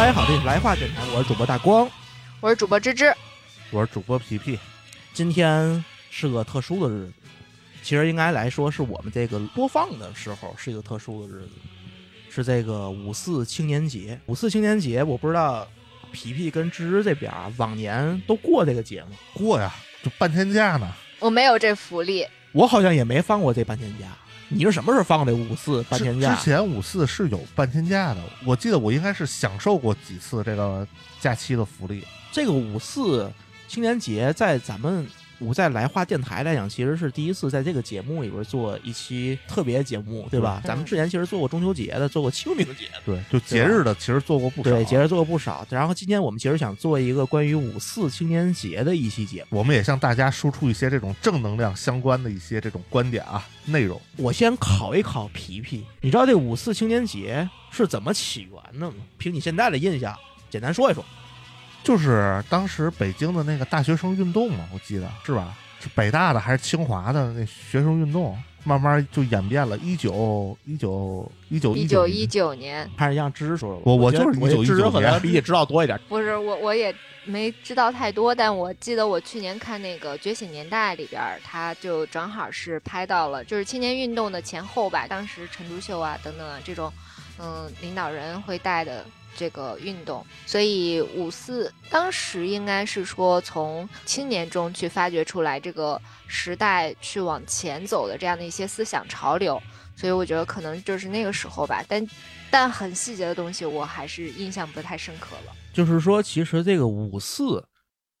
来好，这是来话电台，我是主播大光。我是主播芝芝，我是主播皮皮。今天是个特殊的日子，其实应该来说是我们这个播放的时候是一个特殊的日子，是这个五四青年节。五四青年节，我不知道皮皮跟芝芝这边啊往年都过这个节吗？过呀，就半天假呢。我没有这福利，我好像也没放过这半天假。你是什么时候放的五四半天假？之前五四是有半天假的，我记得我应该是享受过几次这个假期的福利。这个五四青年节在咱们五在来话电台来讲，其实是第一次在这个节目里边做一期特别节目，对吧？嗯咱们之前其实做过中秋节的，做过清明节的，对，就节日的其实做过不少。对，节日做过不少。然后今天我们其实想做一个关于五四青年节的一期节目。我们也向大家输出一些这种正能量相关的一些这种观点啊内容。我先考一考皮皮，你知道这五四青年节是怎么起源的吗？凭你现在的印象，简单说一说。就是当时北京的那个大学生运动嘛，我记得是吧？是北大的还是清华的那学生运动，慢慢就演变了。一九一九一九一九九一九年，还是让芝芝说说吧。我我就是1919我觉得芝芝可能年比你知道多一点。不是我我也没知道太多，但我记得我去年看那个《觉醒年代》里边，他就正好是拍到了就是青年运动的前后吧，当时陈独秀啊等等啊这种嗯领导人会带的。这个运动，所以五四当时应该是说从青年中去发掘出来这个时代去往前走的这样的一些思想潮流，所以我觉得可能就是那个时候吧，但但很细节的东西我还是印象不太深刻了。就是说，其实这个五四，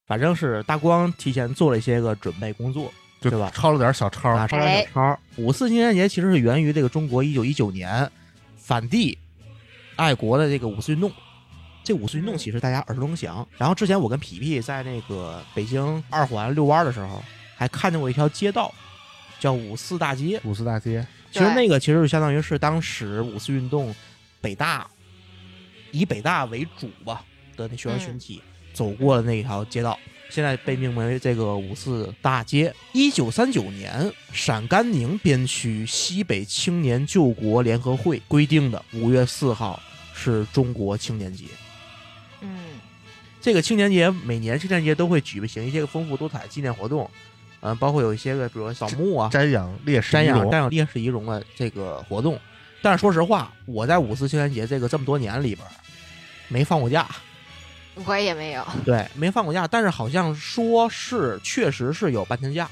反正是大光提前做了一些个准备工作，就对吧抄了点小抄。啊，抄点小抄。五四青年节其实是源于这个中国一九一九年反帝爱国的这个五四运动。这五四运动其实大家耳熟能详。然后之前我跟皮皮在那个北京二环遛弯的时候，还看见过一条街道，叫五四大街。五四大街，其实那个其实就相当于是当时五四运动北大以北大为主吧的那学生群体、走过的那一条街道，现在被命名为这个五四大街。一九三九年，陕甘宁边区西北青年救国联合会规定的五月四号是中国青年节。嗯，这个青年节每年青年节都会举行一些个丰富多彩纪念活动，嗯、包括有一些个比如说扫墓啊、瞻仰烈士瞻仰瞻仰烈士遗容的这个活动。但是说实话，我在五四青年节这个这么多年里边没放过假，我也没有。对，没放过假。但是好像说是确实是有半天假。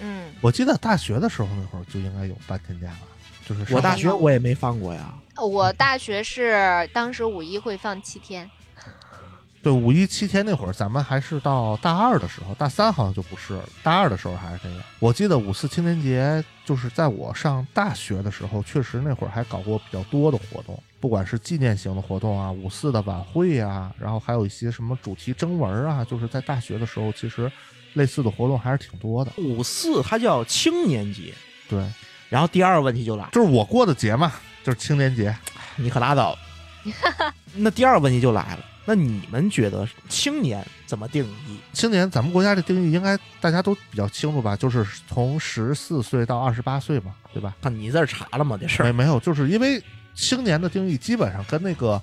嗯，我记得大学的时候那会儿就应该有半天假了，就是我大学我也没放过呀。我大学是当时五一会放七天。对五一七天那会儿，咱们还是到大二的时候，大三好像就不是了，大二的时候还是这样。我记得五四青年节就是在我上大学的时候，确实那会儿还搞过比较多的活动，不管是纪念型的活动啊，五四的晚会啊，然后还有一些什么主题征文啊，就是在大学的时候，其实类似的活动还是挺多的。五四它叫青年节，对，然后第二个问题就来了，就是我过的节嘛，就是青年节。你可拉倒吧。那第二个问题就来了，那你们觉得青年怎么定义？青年，咱们国家的定义应该大家都比较清楚吧？就是从十四岁到二十八岁嘛，对吧？看你这儿查了吗？这事儿没没有，就是因为青年的定义基本上跟那个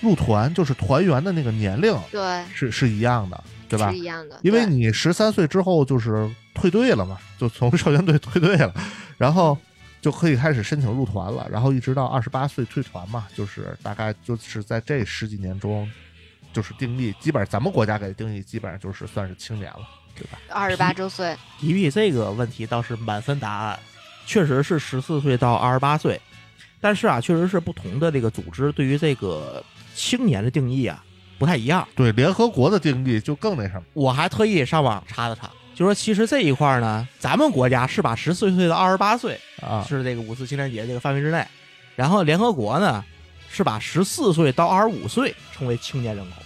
入团就是团员的那个年龄对，是是一样的，对吧是？一样的。因为你十三岁之后就是退队了嘛，就从少先队退队了，然后就可以开始申请入团了，然后一直到二十八岁退团嘛，就是大概就是在这十几年中，就是定义，基本上咱们国家给定义，基本上就是算是青年了，对吧？二十八周岁，皮皮这个问题倒是满分答案，确实是十四岁到二十八岁，但是啊，确实是不同的这个组织对于这个青年的定义啊不太一样。对，联合国的定义就更那什么，我还特意上网查了查，就说其实这一块呢，咱们国家是把十四岁到二十八岁啊，是这个五四青年节这个范围之内，然后联合国呢是把十四岁到二十五岁称为青年人口，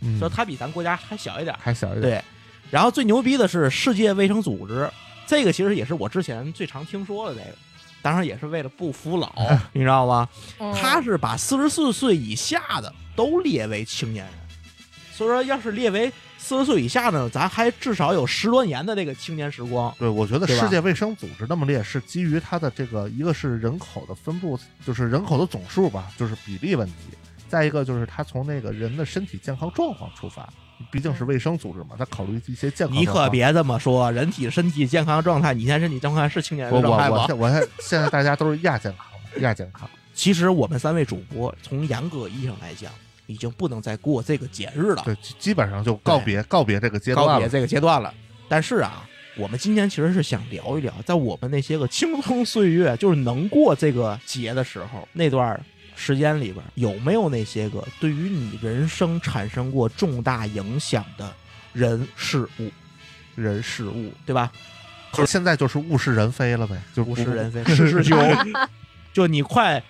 嗯。所以它比咱国家还小一点。还小一点，对，然后最牛逼的是世界卫生组织，这个其实也是我之前最常听说的这个，当然也是为了不服老，你知道吗？嗯。他是把四十四岁以下的都列为青年人，所以说要是列为四十岁以下呢，咱还至少有十多年的这个青年时光。对，我觉得世界卫生组织那么列是基于它的这个，一个是人口的分布，就是人口的总数吧，就是比例问题；再一个就是他从那个人的身体健康状况出发，毕竟是卫生组织嘛，他考虑一些健康。你可。别这么说，人体身体健康状态，你现在身体状态是青年人状态吗？我 现我现现在大家都是亚健康嘛，亚健康。其实我们三位主播从严格意义上来讲，已经不能再过这个节日了，对，基基本上就告别告别这个阶段了。告别这个阶段了。但是啊，我们今天其实是想聊一聊，在我们那些个青葱岁月，就是能过这个节的时候，那段时间里边，有没有那些个对于你人生产生过重大影响的人事物，人事物，对吧？可是现在就是物是人非了呗，就物是人非，事事休。就你快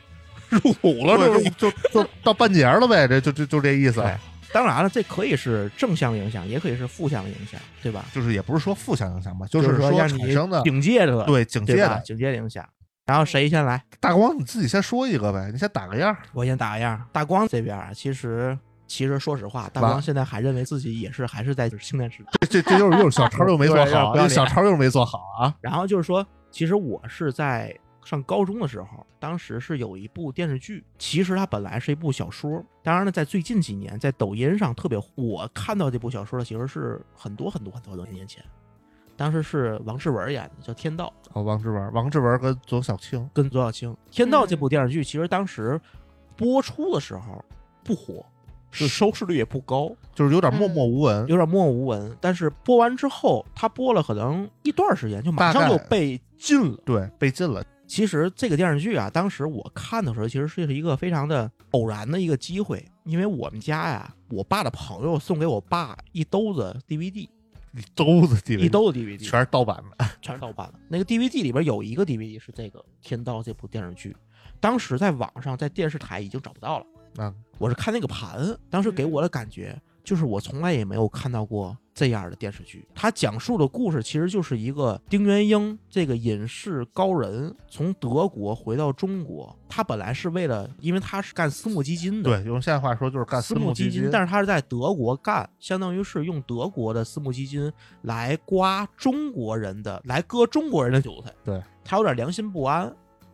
入土了，是不是？就就就到半截了呗，这就就就这意思。对当然了，这可以是正向影响，也可以是负向影响，对吧？就是也不是说负向影响吧，就是说让你产生的警戒的，对警戒？的。警戒的影响。然后谁先来？大光你自己先说一个呗，你先打个样儿。我先打个样。大光这边啊，其实其实说实话，大光现在还认为自己也是还是在青年时代。这这这又是又是小超又没做好，小超又没做好啊！然后就是说，其实我是在上高中的时候，当时是有一部电视剧，其实它本来是一部小说。当然了，在最近几年，在抖音上特别火，我看到这部小说的其实是很多很多很多很多年前，当时是王志文演的，叫《天道》，哦，王志文，王志文跟左小青，跟左小青。《天道》这部电视剧其实当时播出的时候不火，是收视率也不高，就是有点默默无闻。有点默默无闻。但是播完之后，他播了可能一段时间，就马上就被禁了。对，被禁了。其实这个电视剧啊，当时我看的时候，其实是一个非常的偶然的一个机会，因为我们家呀，我爸的朋友送给我爸一兜子 DVD，一兜子 DVD，一兜子 DVD 全是盗版的。全是盗版的。那个 DVD 里边有一个 DVD 是这个《天道》这部电视剧，当时在网上在电视台已经找不到了。啊，我是看那个盘，当时给我的感觉就是我从来也没有看到过这样的电视剧。它讲述的故事其实就是一个丁元英这个隐士高人从德国回到中国，他本来是为了，因为他是干私募基金的，对，用现在话说就是干私募基金，但是他是在德国干，相当于是用德国的私募基金来刮中国人的，来割中国人的韭菜。对他有点良心不安，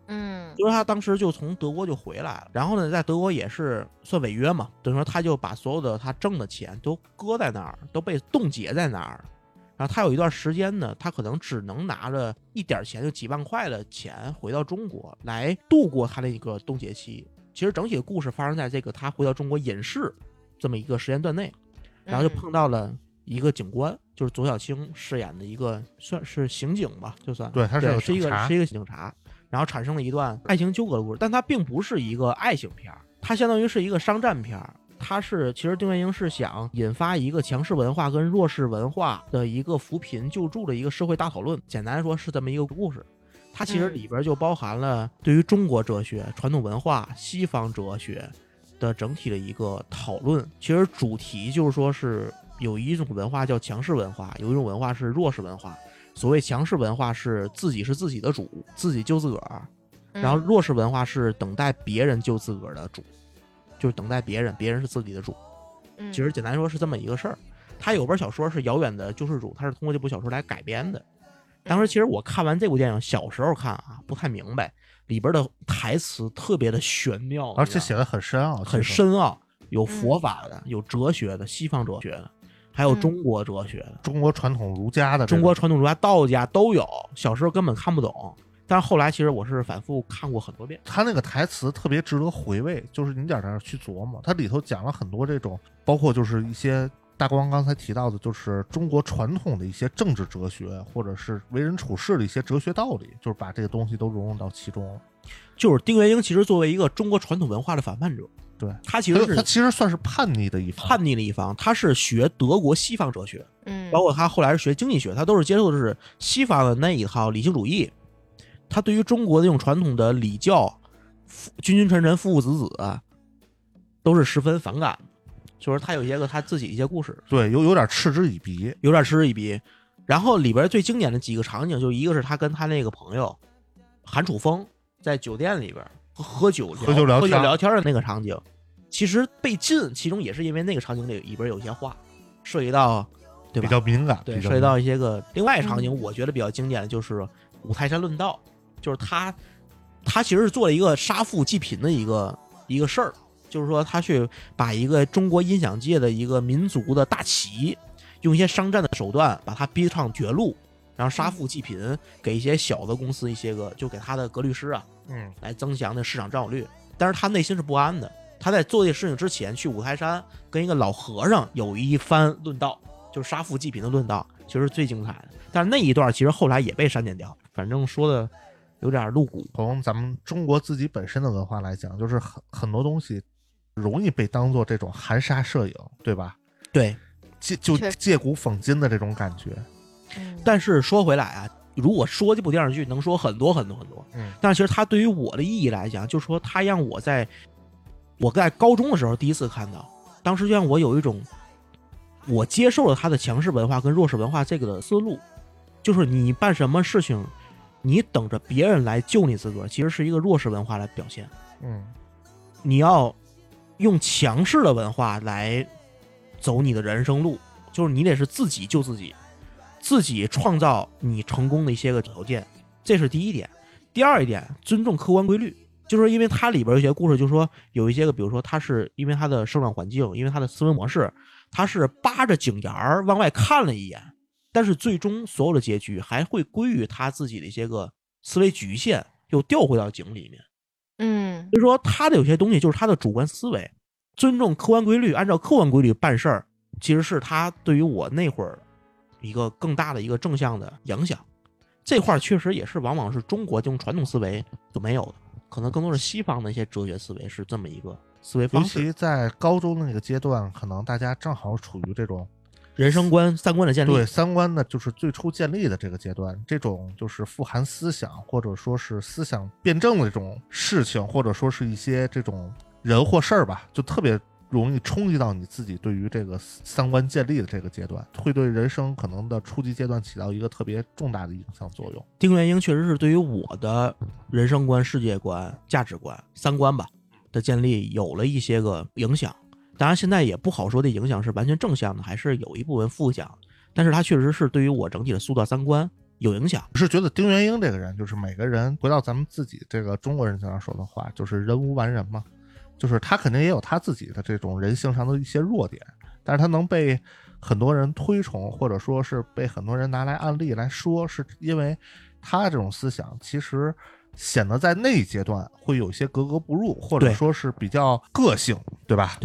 嗯所以他当时就从德国就回来了，然后呢，在德国也是算违约嘛，等于说他就把所有的他挣的钱都搁在那儿，都被冻结在那儿。然后他有一段时间呢，他可能只能拿着一点钱，就几万块的钱回到中国来度过他的一个冻结期。其实整体的故事发生在这个他回到中国隐世这么一个时间段内，然后就碰到了一个警官，就是左小青饰演的一个算是刑警吧，就算对他是一个是一个警察，然后产生了一段爱情纠葛的故事，但它并不是一个爱情片儿，它相当于是一个商战片儿。它是其实丁元英是想引发一个强势文化跟弱势文化的一个扶贫救助的一个社会大讨论。简单来说是这么一个故事。它其实嗯里边就包含了对于中国哲学、传统文化、西方哲学的整体的一个讨论。其实主题就是说是有一种文化叫强势文化，有一种文化是弱势文化。所谓强势文化是自己是自己的主，自己救自个儿；然后嗯弱势文化是等待别人救自个儿的主，就是等待别人，别人是自己的主。嗯其实简单说是这么一个事儿。他有本小说是《遥远的救世主》，他是通过这部小说来改编的。当时其实我看完这部电影，小时候看啊，不太明白里边的台词特别的玄妙，而且写的很深奥，很。深奥，有佛法的，有哲学的，西方哲学的，还有嗯中国哲学的，中国传统儒家的中国传统儒家、道家都有。小时候根本看不懂，但是后来其实我是反复看过很多遍。他那个台词特别值得回味，就是你在那儿去琢磨，它里头讲了很多这种，包括就是一些大光刚才提到的，就是中国传统的一些政治哲学，或者是为人处事的一些哲学道理，就是把这个东西都融入到其中了。就是丁元英其实作为一个中国传统文化的反叛者，对他其实是他其实算是叛逆的一方，叛逆的一方，他是学德国西方哲学，嗯，包括他后来是学经济学，他都是接受的是西方的那一套理性主义。他对于中国的这种传统的礼教，父君君臣臣父父子子啊，都是十分反感。就是他有一些个他自己一些故事，对，有有点嗤之以鼻。有点嗤之以鼻。然后里边最经典的几个场景，就一个是他跟他那个朋友韩楚风在酒店里边喝喝酒喝酒聊喝酒天聊天的那个场景，其实被禁，其中也是因为那个场景里里边有些话涉及到，对吧？比较敏感，对，涉及到一些个另外场景，嗯。我觉得比较经典的就是五台山论道，就是他他其实是做了一个杀富济贫的一个一个事儿，就是说他去把一个中国音响界的一个民族的大旗，用一些商战的手段把他逼上绝路，然后杀富济贫，给一些小的公司一些个，就给他的格律师啊，嗯来增强那市场占有率。但是他内心是不安的，他在做这事情之前去五台山跟一个老和尚有一番论道，就是杀富济贫的论道，其实最精彩的。但是那一段其实后来也被删减掉，反正说的有点露骨。从咱们中国自己本身的文化来讲，就是很很多东西容易被当做这种含沙射影，对吧？对，借就借古讽今的这种感觉。嗯但是说回来啊，如果说这部电视剧能说很多很多很多，嗯。但是其实它对于我的意义来讲，就是说它让我在我在高中的时候第一次看到，当时就让我有一种我接受了他的强势文化跟弱势文化这个的思路，就是你办什么事情，你等着别人来救你自个儿，其实是一个弱势文化来表现。嗯。你要用强势的文化来走你的人生路，就是你得是自己救自己，自己创造你成功的一些个条件，这是第一点。第二一点，尊重客观规律，就是因为它里边有些故事，就是说有一些个，比如说他是因为他的生长环境，因为他的思维模式，他是扒着井沿儿往外看了一眼，但是最终所有的结局还会归于他自己的一些个思维局限，又掉回到井里面。嗯所以说他的有些东西就是他的主观思维，尊重客观规律，按照客观规律办事儿，其实是他对于我那会儿一个更大的一个正向的影响。这块儿确实也是往往是中国这种传统思维就没有的，可能更多是西方的一些哲学思维是这么一个思维方式，尤其在高中的那个阶段，可能大家正好处于这种人生观、三观的建立。对三观呢，就是最初建立的这个阶段，这种就是富含思想或者说是思想辩证的这种事情，或者说是一些这种人或事儿吧，就特别容易冲击到你自己对于这个三观建立的这个阶段，会对人生可能的初级阶段起到一个特别重大的影响作用。丁元英确实是对于我的人生观、世界观、价值观、三观吧的建立有了一些个影响。当然，现在也不好说这影响是完全正向的，还是有一部分负向。但是它确实是对于我整体的塑造三观有影响。我是觉得丁元英这个人，就是每个人回到咱们自己这个中国人经常说的话，就是人无完人嘛，就是他肯定也有他自己的这种人性上的一些弱点，但是他能被很多人推崇，或者说是被很多人拿来案例来说，是因为他这种思想其实显得在那一阶段会有一些格格不入，或者说是比较个性，对吧？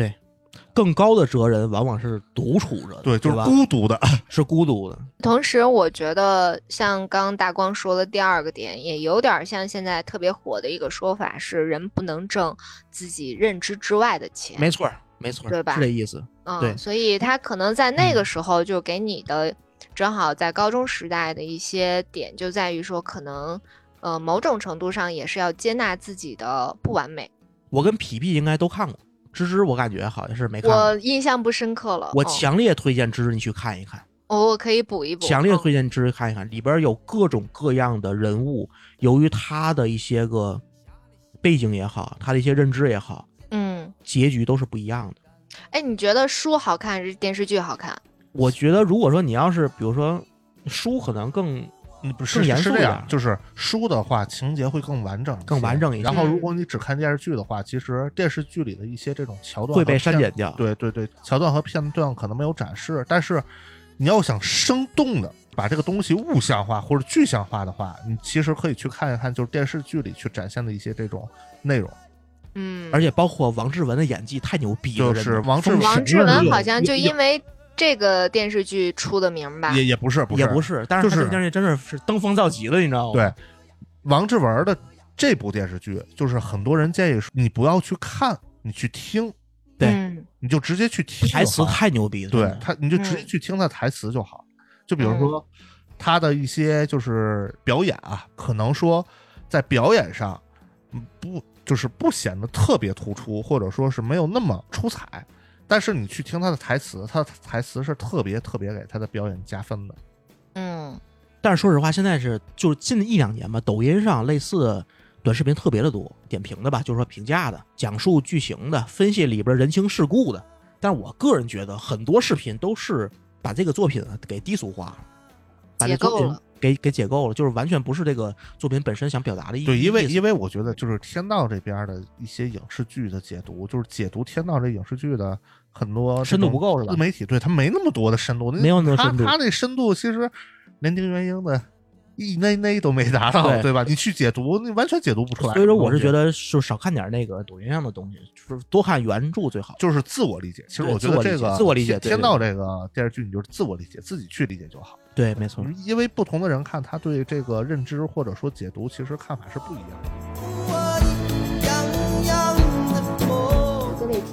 更高的哲人往往是独处着的，对，就是？孤独的，是孤独的。同时，我觉得像刚刚大光说的第二个点，也有点像现在特别火的一个说法是，人不能挣自己认知之外的钱。没错儿，没错儿，对吧是这意思。嗯，对所以他可能在那个时候就给你的，正好在高中时代的一些点，就在于说，可能呃某种程度上也是要接纳自己的不完美。我跟皮皮应该都看过，芝芝我感觉好像是没看过。我印象不深刻了，我哦强烈推荐芝芝你去看一看。哦我可以补一补，强烈嗯推荐芝芝看一看，里边有各种各样的人物，由于他的一些个背景也好，他的一些认知也好，嗯，结局都是不一样的。哎，你觉得书好看还是电视剧好看？我觉得，如果说你要是比如说书，可能更嗯，不是是这样就是书的话，情节会更完整，更完整一些然后，嗯如果你只看电视剧的话，其实电视剧里的一些这种桥段会被删减掉。对对对，桥段和片段可能没有展示，但是你要想生动的把这个东西物象化或者具象化的话，你其实可以去看一看，就是电视剧里去展现的一些这种内容。嗯，而且包括王志文的演技太牛逼了，就是王志文王志文好像就因为为这个电视剧出的名吧？也也不是不是也不是，但是就是电视剧真的是登峰造极了，你知道吗？对，王志文的这部电视剧，就是很多人建议说你不要去看，你去听，对嗯你就直接去听。台词太牛逼了，对他，你就直接嗯去听他台词就好。就比如说他的一些就是表演啊，可能说在表演上，嗯不就是不显得特别突出，或者说是没有那么出彩。但是你去听他的台词，他的台词是特别特别给他的表演加分的。嗯但是说实话，现在是就是近一两年吧，抖音上类似短视频特别的多，点评的吧，就是说评价的、讲述剧情的、分析里边人情世故的。但是我个人觉得，很多视频都是把这个作品啊给低俗化了，把这作品给给解构了，就是完全不是这个作品本身想表达的意对，因为因为我觉得就是天道这边的一些影视剧的解读，就是解读天道这影视剧的很多深度不够是吧自媒体对他没那么多的深度，那没有那么深度他他那深度其实连丁元英的一那那都没达到，对对吧？你去解读，你完全解读不出来。所以说，我是觉得得就少看点那个抖音上的东西，就是多看原著最好。就是自我理解。其实我觉得这个自我理解天道这个电视剧，你就是自我理解，自己去理解就好。对，没错。因为不同的人看，他对这个认知或者说解读，其实看法是不一样的。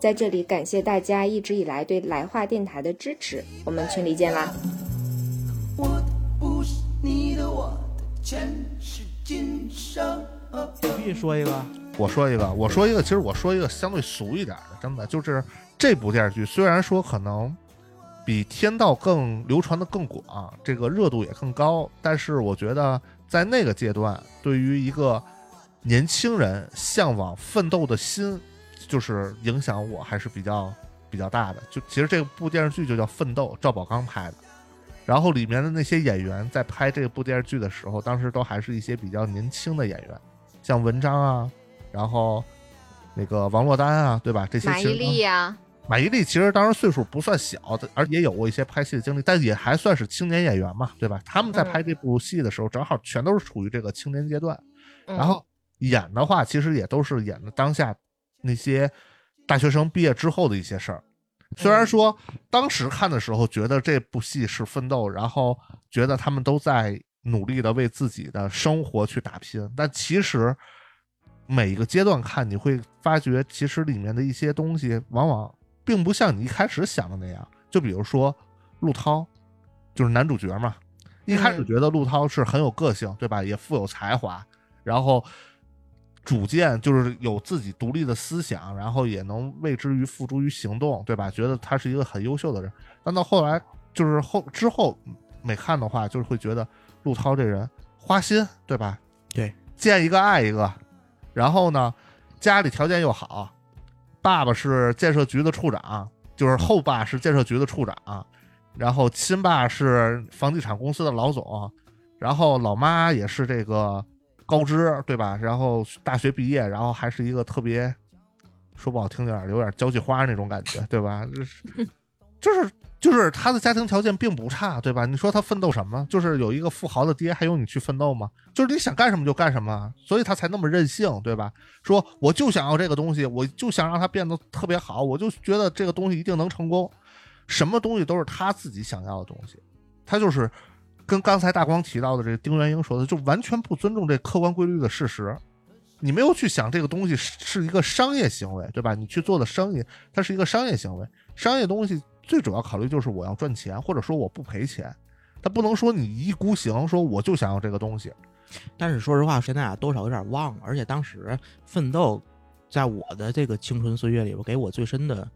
在这里感谢大家一直以来对来话电台的支持，我们群里见啦！我的不是你的，我的前世今生。必须说一个，我说一个，我说一个，其实我说一个相对俗一点的，真的就是这部电视剧，虽然说可能比《天道》更流传的更广，这个热度也更高，但是我觉得在那个阶段，对于一个年轻人向往奋斗的心，就是影响我还是比较比较大的。就其实这部电视剧就叫《奋斗》，赵宝刚拍的。然后里面的那些演员在拍这部电视剧的时候，当时都还是一些比较年轻的演员，像文章啊，然后那个王珞丹啊，对吧？这些马伊琍呀，马伊琍其实当时岁数不算小，而也有过一些拍戏的经历，但也还算是青年演员嘛，对吧？他们在拍这部戏的时候，正好全都是处于这个青年阶段，嗯然后演的话，其实也都是演的当下那些大学生毕业之后的一些事儿。虽然说当时看的时候觉得这部戏是奋斗，然后觉得他们都在努力的为自己的生活去打拼，但其实每一个阶段看，你会发觉其实里面的一些东西往往并不像你一开始想的那样。就比如说陆涛，就是男主角嘛，一开始嗯觉得陆涛是很有个性，对吧？也富有才华，然后主见就是有自己独立的思想，然后也能为之于付诸于行动，对吧？觉得他是一个很优秀的人。但到后来，就是后之后每看的话，就是会觉得陆涛这人花心，对吧？对，见一个爱一个。然后呢，家里条件又好，爸爸是建设局的处长，就是后爸是建设局的处长，然后亲爸是房地产公司的老总，然后老妈也是这个高知，对吧？然后大学毕业，然后还是一个特别说不好听点儿，有点交际花那种感觉，对吧？就是就是就是他的家庭条件并不差，对吧？你说他奋斗什么？就是有一个富豪的爹，还用你去奋斗吗？就是你想干什么就干什么，所以他才那么任性，对吧？说我就想要这个东西，我就想让他变得特别好，我就觉得这个东西一定能成功。什么东西都是他自己想要的东西，他就是跟刚才大光提到的这个丁元英说的，就完全不尊重这客观规律的事实。你没有去想这个东西是是一个商业行为，对吧？你去做的生意，它是一个商业行为。商业东西最主要考虑就是我要赚钱，或者说我不赔钱。他不能说你一意孤行，说我就想要这个东西。但是说实话，现在啊多少有点忘了，而且当时奋斗，在我的这个青春岁月里边，给我最深的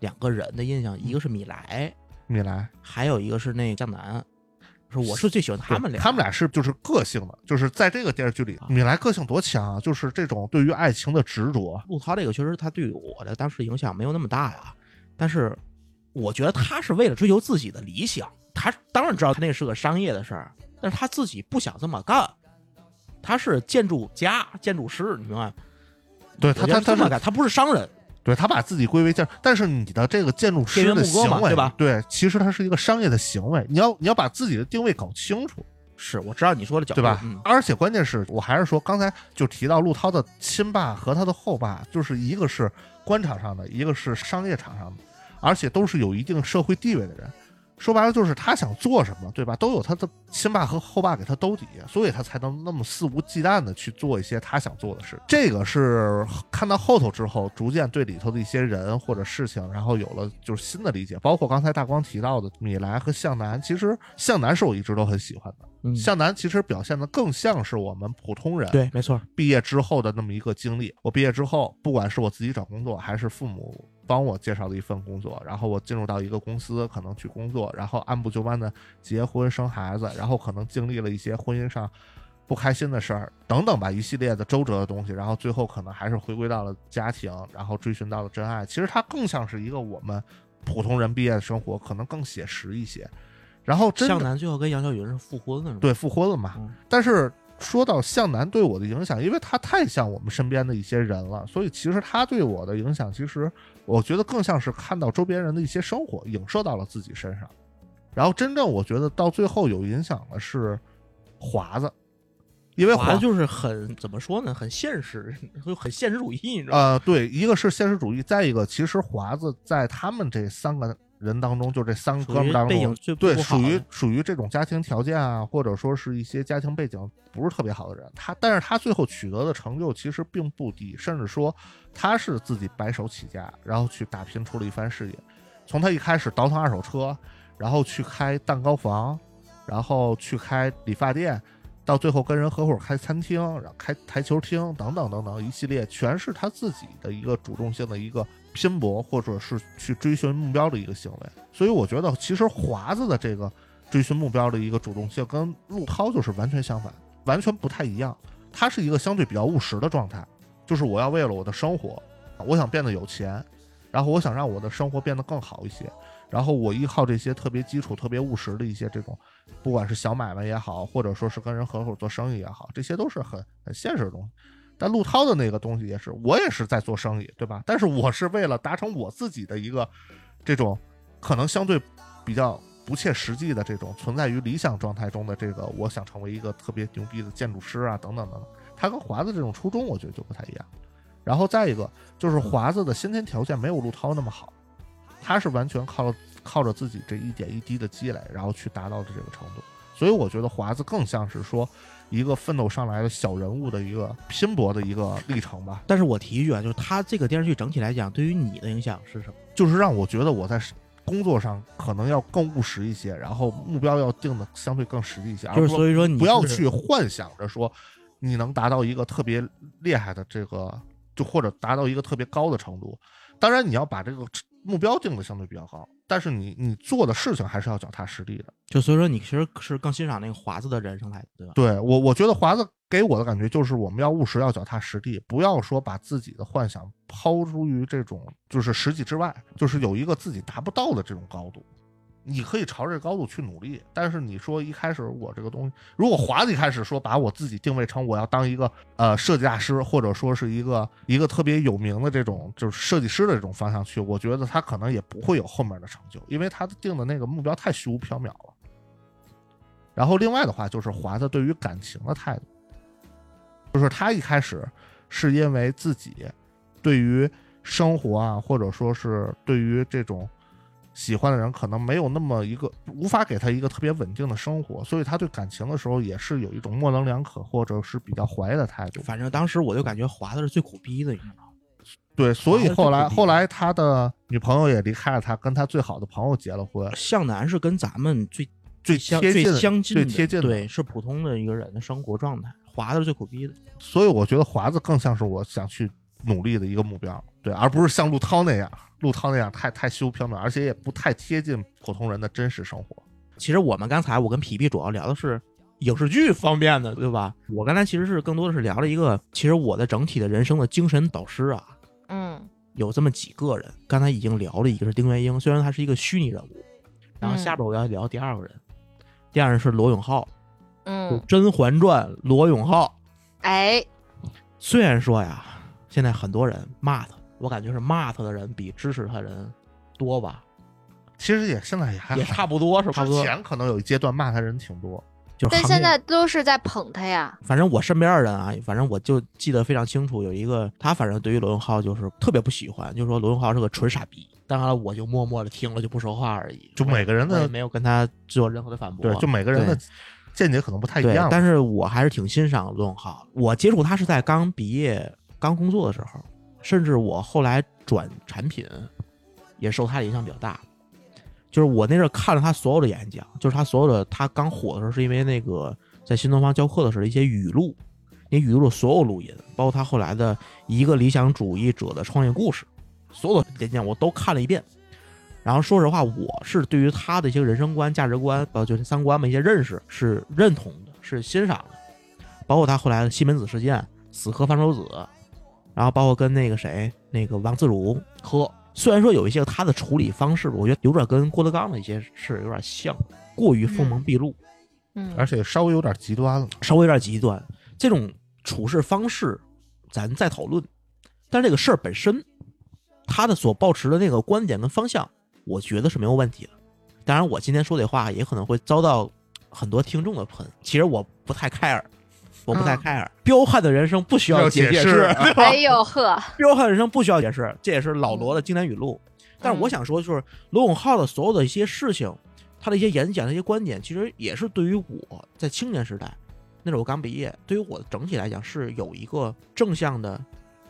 两个人的印象，一个是米莱，米莱，还有一个是那个江南，是我是最喜欢他们俩，他们俩是就是个性的，就是在这个电视剧里，米莱个性多强啊！就是这种对于爱情的执着，陆涛这个确实他对我的当时影响没有那么大呀，但是我觉得他是为了追求自己的理想，他当然知道那是个商业的事儿，但是他自己不想这么干，他是建筑家、建筑师，你明白？对他他他这么干，他不是商人，对他把自己归为建，但是你的这个建筑师的行为，对吧对，其实它是一个商业的行为，你要你要把自己的定位搞清楚，是我知道你说的角度，对吧？嗯，而且关键是我还是说，刚才就提到陆涛的亲爸和他的后爸，就是一个是官场上的，一个是商业场上的，而且都是有一定社会地位的人。说白了就是他想做什么，对吧？都有他的亲爸和后爸给他兜底，所以他才能那么肆无忌惮的去做一些他想做的事。这个是看到后头之后，逐渐对里头的一些人或者事情，然后有了就是新的理解。包括刚才大光提到的米莱和向南，其实向南是我一直都很喜欢的。嗯，向南其实表现的更像是我们普通人对，没错，毕业之后的那么一个经历。我毕业之后，不管是我自己找工作，还是父母帮我介绍的一份工作，然后我进入到一个公司，可能去工作，然后按部就班的结婚生孩子，然后可能经历了一些婚姻上不开心的事儿等等吧，一系列的周折的东西，然后最后可能还是回归到了家庭，然后追寻到了真爱。其实它更像是一个我们普通人毕业的生活，可能更写实一些。然后真的向南最后跟杨晓云是复婚了？对复婚了嘛，嗯但是说到向南对我的影响，因为他太像我们身边的一些人了，所以其实他对我的影响，其实我觉得更像是看到周边人的一些生活，影射到了自己身上。然后真正我觉得到最后有影响的是华子，因为华子就是很怎么说呢，很现实，就很现实主义，你知道吗？呃，对，一个是现实主义，再一个其实华子在他们这三个人当中，就这三个哥们儿当中对，属于属于这种家庭条件啊，或者说是一些家庭背景不是特别好的人，他但是他最后取得的成就其实并不低，甚至说他是自己白手起家，然后去打拼出了一番事业。从他一开始倒腾二手车，然后去开蛋糕房，然后去开理发店，到最后跟人合伙开餐厅，然后开台球厅等等等等一系列，全是他自己的一个主动性的一个拼搏，或者是去追寻目标的一个行为。所以我觉得，其实华子的这个追寻目标的一个主动性，跟陆涛就是完全相反，完全不太一样。他是一个相对比较务实的状态，就是我要为了我的生活，我想变得有钱，然后我想让我的生活变得更好一些，然后我依靠这些特别基础、特别务实的一些这种，不管是小买卖也好，或者说是跟人合伙做生意也好，这些都是很很现实的东西。但陆涛的那个东西也是，我也是在做生意，对吧？但是我是为了达成我自己的一个这种可能相对比较不切实际的这种存在于理想状态中的这个，我想成为一个特别牛逼的建筑师啊，等等等等。他跟华子这种初衷，我觉得就不太一样。然后再一个就是华子的先天条件没有陆涛那么好，他是完全靠靠着自己这一点一滴的积累，然后去达到的这个程度。所以我觉得华子更像是说一个奋斗上来的小人物的一个拼搏的一个历程吧，但是我提一句啊，就是他这个电视剧整体来讲，对于你的影响是什么？就是让我觉得我在工作上可能要更务实一些，然后目标要定的相对更实际一些，而就是所以说你不要去幻想着说你能达到一个特别厉害的这个，就或者达到一个特别高的程度。当然，你要把这个目标定的相对比较高，但是你你做的事情还是要脚踏实地的。就所以说你其实是更欣赏那个华子的人生态度，对吧？对我，我觉得华子给我的感觉就是我们要务实，要脚踏实地，不要说把自己的幻想抛诸于这种就是实际之外，就是有一个自己达不到的这种高度。你可以朝这个高度去努力，但是你说一开始我这个东西，如果华子一开始说把我自己定位成我要当一个呃设计大师，或者说是一个一个特别有名的这种就是设计师的这种方向去，我觉得他可能也不会有后面的成就，因为他定的那个目标太虚无缥缈了。然后另外的话就是华子对于感情的态度，就是他一开始是因为自己对于生活啊，或者说是对于这种喜欢的人，可能没有那么一个无法给他一个特别稳定的生活，所以他对感情的时候也是有一种模棱两可或者是比较怀疑的态度。反正当时我就感觉华子是最苦逼的，你知道吗？对，所以后来后来他的女朋友也离开了他，跟他最好的朋友结了婚，向南是跟咱们最最相最贴近的，最贴近的对，是普通的一个人的生活状态。华子是最苦逼的，所以我觉得华子更像是我想去努力的一个目标，对，而不是像陆涛那样，陆涛那样太太虚无缥缈，而且也不太贴近普通人的真实生活。其实我们刚才我跟皮皮主要聊的是影视剧方面的，对吧？我刚才其实是更多的是聊了一个，其实我的整体的人生的精神导师啊，嗯有这么几个人。刚才已经聊了一个是丁元英，虽然他是一个虚拟人物，然后嗯下边我要聊第二个人，第二人是罗永浩，就嗯《甄嬛传》罗永浩。哎虽然说呀，现在很多人骂他，我感觉是骂他的人比支持他的人多吧，其实也现在也还也差不多是差不之多。前可能有一阶段骂他人挺多，就是但现在都是在捧他呀。反正我身边的人啊，反正我就记得非常清楚，有一个他反正对于罗永浩就是特别不喜欢，就说罗永浩是个纯傻逼。当然了，我就默默的听了，就不说话而已。就每个人的没有跟他做任何的反驳。对，就每个人的见解可能不太一对样，，但是我还是挺欣赏罗永浩。我接触他是在刚毕业、刚工作的时候，甚至我后来转产品，也受他的影响比较大。就是我那阵看了他所有的演讲，就是他所有的他刚火的时候，是因为那个在新东方教课的时候一些语录，那语录所有录音，包括他后来的一个理想主义者的创业故事，所有的演讲我都看了一遍。然后说实话，我是对于他的一些人生观、价值观，包括就是三观吧，一些认识是认同的，是欣赏的。包括他后来的西门子事件、死磕方舟子，然后包括跟那个谁，那个王自如喝。虽然说有一些他的处理方式，我觉得有点跟郭德纲的一些事有点像，过于锋芒毕露，嗯，而且稍微有点极端了。稍微有点极端。这种处事方式，咱再讨论。但是这个事儿本身，他的所抱持的那个观点跟方向，我觉得是没有问题的。当然，我今天说这话也可能会遭到很多听众的喷。其实我不太 care，我不太嗯 care。彪悍的人生不需要要解释解释，对吧哎呦呵，彪悍人生不需要解释，这也是老罗的经典语录。但是我想说，就是罗永浩的所有的一些事情，他的一些演讲、的一些观点，其实也是对于我在青年时代，那时候我刚毕业，对于我的整体来讲是有一个正向的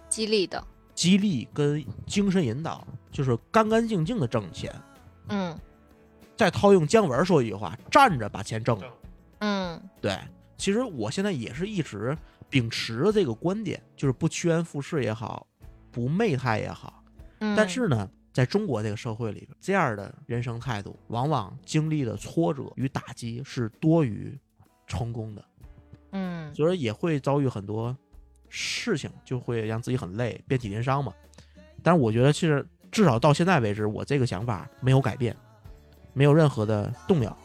激励的，激励跟精神引导，就是干干净净的挣钱。嗯再套用姜文说一句话：站着把钱挣了。嗯对，其实我现在也是一直秉持着这个观点，就是不趋炎附势也好，不媚态也好。嗯，但是呢，在中国这个社会里边，这样的人生态度，往往经历的挫折与打击是多于成功的，嗯所以也会遭遇很多事情，就会让自己很累，遍体鳞伤嘛。但是我觉得，其实至少到现在为止，我这个想法没有改变，没有任何的动摇。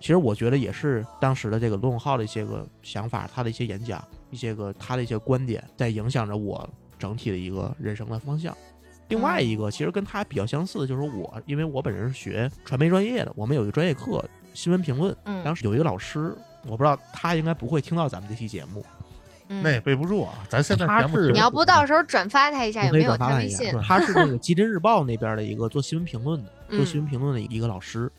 其实我觉得也是当时的这个罗永浩的一些个想法，他的一些演讲，一些个他的一些观点，在影响着我整体的一个人生的方向。另外一个其实跟他比较相似的就是我，因为我本人是学传媒专业的，我们有一个专业课新闻评论，嗯，当时有一个老师，我不知道他应该不会听到咱们这期节目，嗯那也背不住啊，咱现在他是节目你要不到时候转发他一下，有没有他微信他是那个吉林日报那边的一个做新闻评论的，做嗯新闻评论的一个老师。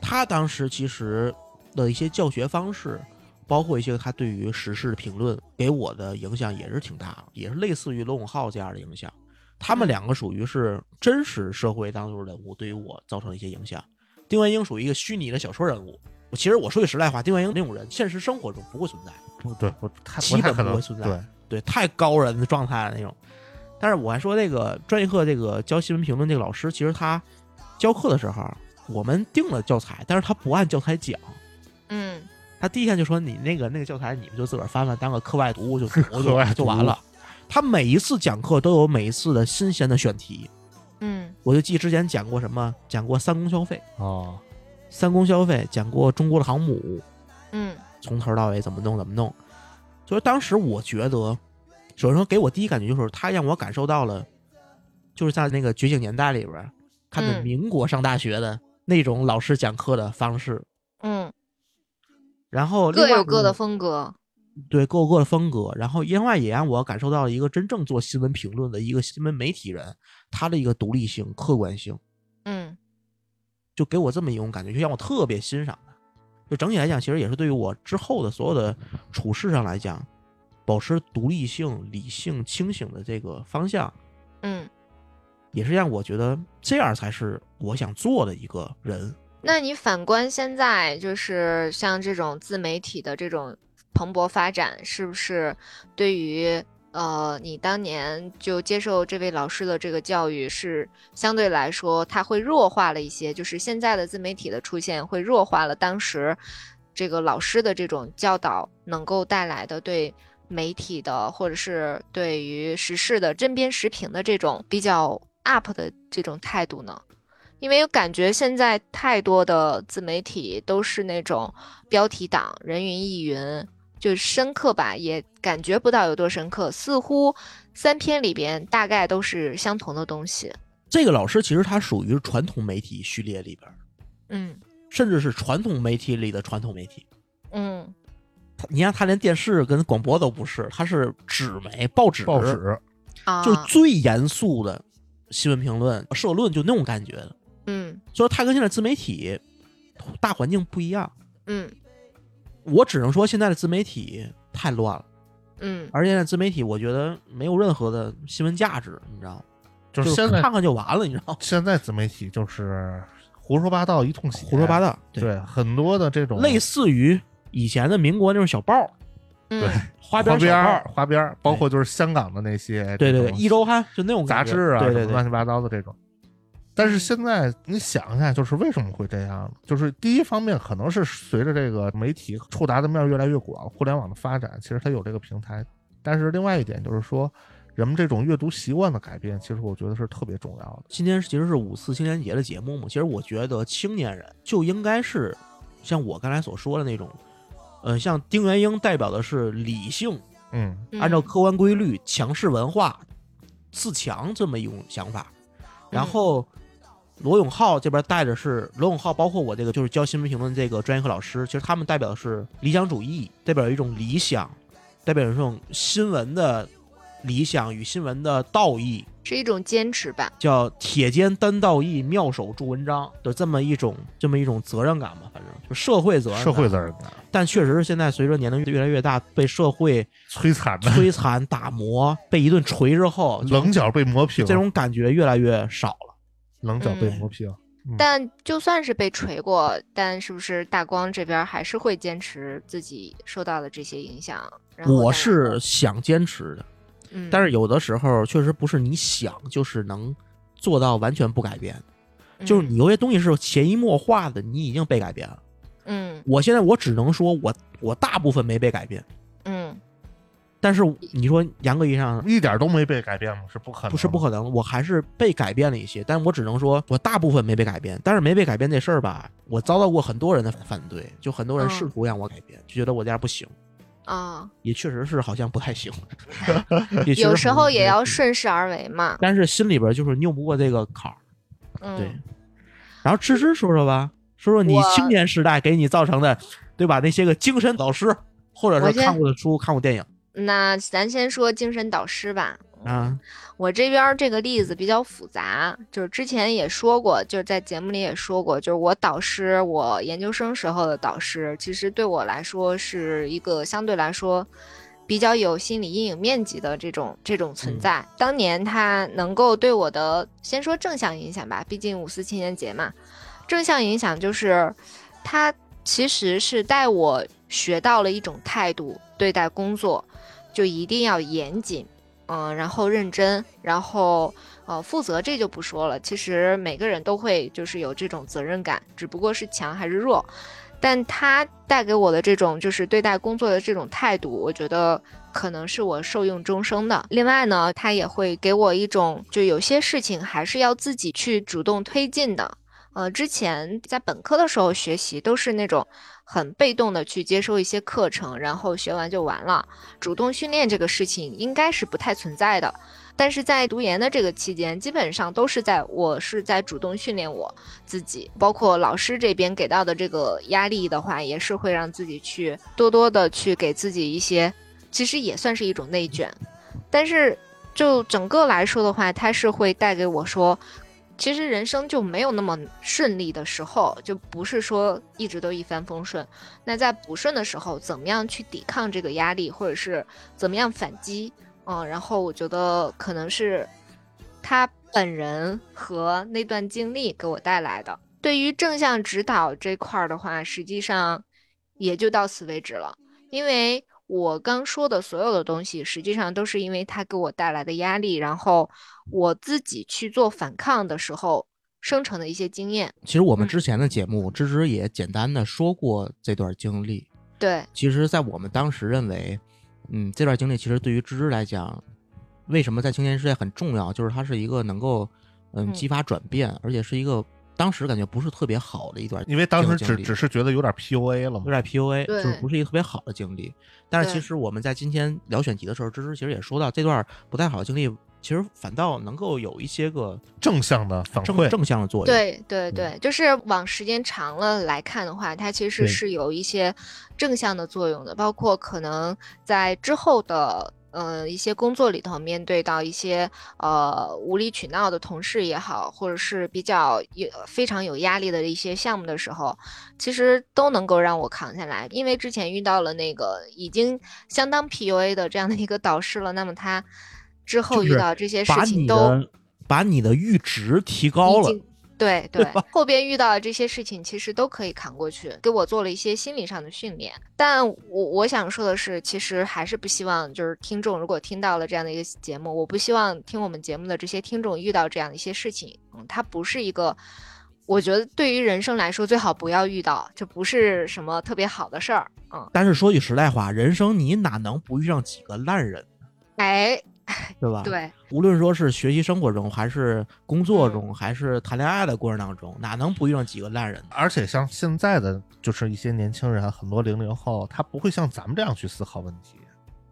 他当时其实的一些教学方式，包括一些他对于时事的评论，给我的影响也是挺大，也是类似于罗永浩这样的影响。他们两个属于是真实社会当中人物，对于我造成一些影响。丁元英属于一个虚拟的小说人物。其实我说句实在话，丁元英那种人，现实生活中不会存在。不对，不基本不会存在对，对，太高人的状态了那种。但是我还说那个专业课这个教新闻评论这个老师，其实他教课的时候，我们定了教材，但是他不按教材讲。嗯他第一天就说你那个那个教材你们就自个儿翻翻，当个课外读物就读 就就完了。他每一次讲课都有每一次的新鲜的选题，嗯我就记之前讲过什么，讲过三公消费，哦，三公消费讲过中国的航母，嗯从头到尾怎么弄怎么弄。所以当时我觉得，首先说给我第一感觉就是他让我感受到了，就是在那个《觉醒年代》里边儿看的嗯民国上大学的那种老师讲课的方式。嗯，然后各有各的风格。对各有各的风格，然后另外也让我感受到了一个真正做新闻评论的一个新闻媒体人，他的一个独立性、客观性，嗯就给我这么一种感觉，就让我特别欣赏他。就整体来讲，其实也是对于我之后的所有的处事上来讲，保持独立性、理性、清醒的这个方向，嗯，也是让我觉得这样才是我想做的一个人。那你反观现在，就是像这种自媒体的这种蓬勃发展，是不是对于呃你当年就接受这位老师的这个教育，是相对来说它会弱化了一些？就是现在的自媒体的出现，会弱化了当时这个老师的这种教导能够带来的对媒体的，或者是对于时事的针砭时评的这种比较 up 的这种态度呢？因为我感觉现在太多的自媒体都是那种标题党，人云亦云，就深刻吧，也感觉不到有多深刻，似乎三篇里边大概都是相同的东西。这个老师其实他属于传统媒体序列里边，嗯甚至是传统媒体里的传统媒体。嗯你看，他连电视跟广播都不是，他是纸媒、报纸，报纸啊，就是最严肃的新闻评论、社论，就那种感觉的。嗯所以说，它跟现在自媒体大环境不一样。嗯我只能说，现在的自媒体太乱了，嗯而且现在自媒体我觉得没有任何的新闻价值，你知道吗？就是现在看看就完了，你知道吗？现在自媒体就是胡说八道一通写，胡说八道，对，很多的这种类似于以前的民国那种小报，嗯，花花边儿边，花边儿，包括就是香港的那些对对对，一周刊就那种杂志啊，对对对，乱七八糟的这种。但是现在你想一下，就是为什么会这样？就是第一方面，可能是随着这个媒体触达的面越来越广，互联网的发展，其实它有这个平台。但是另外一点就是说，人们这种阅读习惯的改变，其实我觉得是特别重要的。今天其实是五四青年节的节目嘛，其实我觉得青年人就应该是像我刚才所说的那种，呃，像丁元英代表的是理性，嗯嗯按照客观规律、强势文化、自强这么一种想法，然后。罗永浩这边带的是罗永浩，包括我这个就是教新闻评论这个专业课老师，其实他们代表的是理想主义，代表一种理想，代表一种新闻的理想与新闻的道义，是一种坚持吧。叫铁肩担道义，妙手著文章的这么一种这么一种责任感吧，反正就社会责任。社会责任感但确实是现在随着年龄越来越大，被社会摧残的摧残打磨，被一顿锤之后，棱角被磨平，这种感觉越来越少了。棱角被嗯磨平。但就算是被锤过，但是不是大光这边还是会坚持自己受到的这些影响？我是想坚持的，嗯，但是有的时候确实不是你想就是能做到完全不改变，就是你有些东西是潜移默化的，你已经被改变了。嗯我现在我只能说我我大部分没被改变，嗯但是你说严格意义上一点都没被改变吗？是不可能，不是不可能，我还是被改变了一些，但我只能说我大部分没被改变。但是没被改变这事儿吧，我遭到过很多人的反对，就很多人嗯试图让我改变，就觉得我这样不行，啊，也确实是好像不太行，有时候也要顺势而为嘛。但是心里边就是拗不过这个坎儿。嗯，对，然后芝芝说说吧，说说你青年时代给你造成的，对吧？那些个精神导师，或者我先是看过的书、看过电影那咱先说精神导师吧。啊，我这边这个例子比较复杂，就是之前也说过，就是在节目里也说过，就是我导师，我研究生时候的导师，其实对我来说是一个相对来说比较有心理阴影面积的这种这种存在。当年他能够对我的，先说正向影响吧，毕竟五四青年节嘛，正向影响就是他其实是带我学到了一种态度，对待工作就一定要严谨。嗯，然后认真，然后呃负责，这就不说了。其实每个人都会就是有这种责任感，只不过是强还是弱。但他带给我的这种就是对待工作的这种态度，我觉得可能是我受用终生的。另外呢，他也会给我一种就有些事情还是要自己去主动推进的。呃，之前在本科的时候学习都是那种很被动的去接收一些课程，然后学完就完了。主动训练这个事情应该是不太存在的，但是在读研的这个期间，基本上都是在我是在主动训练我自己，包括老师这边给到的这个压力的话，也是会让自己去多多的去给自己一些，其实也算是一种内卷，但是就整个来说的话，它是会带给我说。其实人生就没有那么顺利的时候，就不是说一直都一帆风顺。那在不顺的时候，怎么样去抵抗这个压力，或者是怎么样反击？嗯，然后我觉得可能是他本人和那段经历给我带来的。对于正向指导这块儿的话，实际上也就到此为止了，因为我刚说的所有的东西，实际上都是因为他给我带来的压力，然后我自己去做反抗的时候生成的一些经验。其实我们嗯之前的节目，芝芝也简单的说过这段经历。对，其实，在我们当时认为，嗯，这段经历其实对于芝芝来讲，为什么在青年时代很重要，就是它是一个能够嗯嗯激发转变，而且是一个当时感觉不是特别好的一段，因为当时只只是觉得有点 PUA 了嘛有。点 PUA，就是不是一个特别好的经历。但是其实我们在今天聊选题的时候，芝芝其实也说到，这段不太好的经历，其实反倒能够有一些个正向的反馈，正正向的作用。对对对，就是往时间长了来看的话，它其实是有一些正向的作用的，包括可能在之后的呃一些工作里头面对到一些呃无理取闹的同事也好，或者是比较有非常有压力的一些项目的时候，其实都能够让我扛下来。因为之前遇到了那个已经相当 PUA 的这样的一个导师了，那么他之后遇到这些事情都把你的阈值提高了。对对，后边遇到的这些事情其实都可以扛过去，给我做了一些心理上的训练。但我我想说的是，其实还是不希望就是听众如果听到了这样的一个节目，我不希望听我们节目的这些听众遇到这样的一些事情。嗯，它不是一个，我觉得对于人生来说最好不要遇到，这不是什么特别好的事儿。嗯，但是说句实在话，人生你哪能不遇上几个烂人，哎，对吧？，对，无论说是学习生活中，还是工作嗯中，还是谈恋爱的过程当中，哪能不遇上几个烂人呢？而且像现在的就是一些年轻人，很多零零后，他不会像咱们这样去思考问题。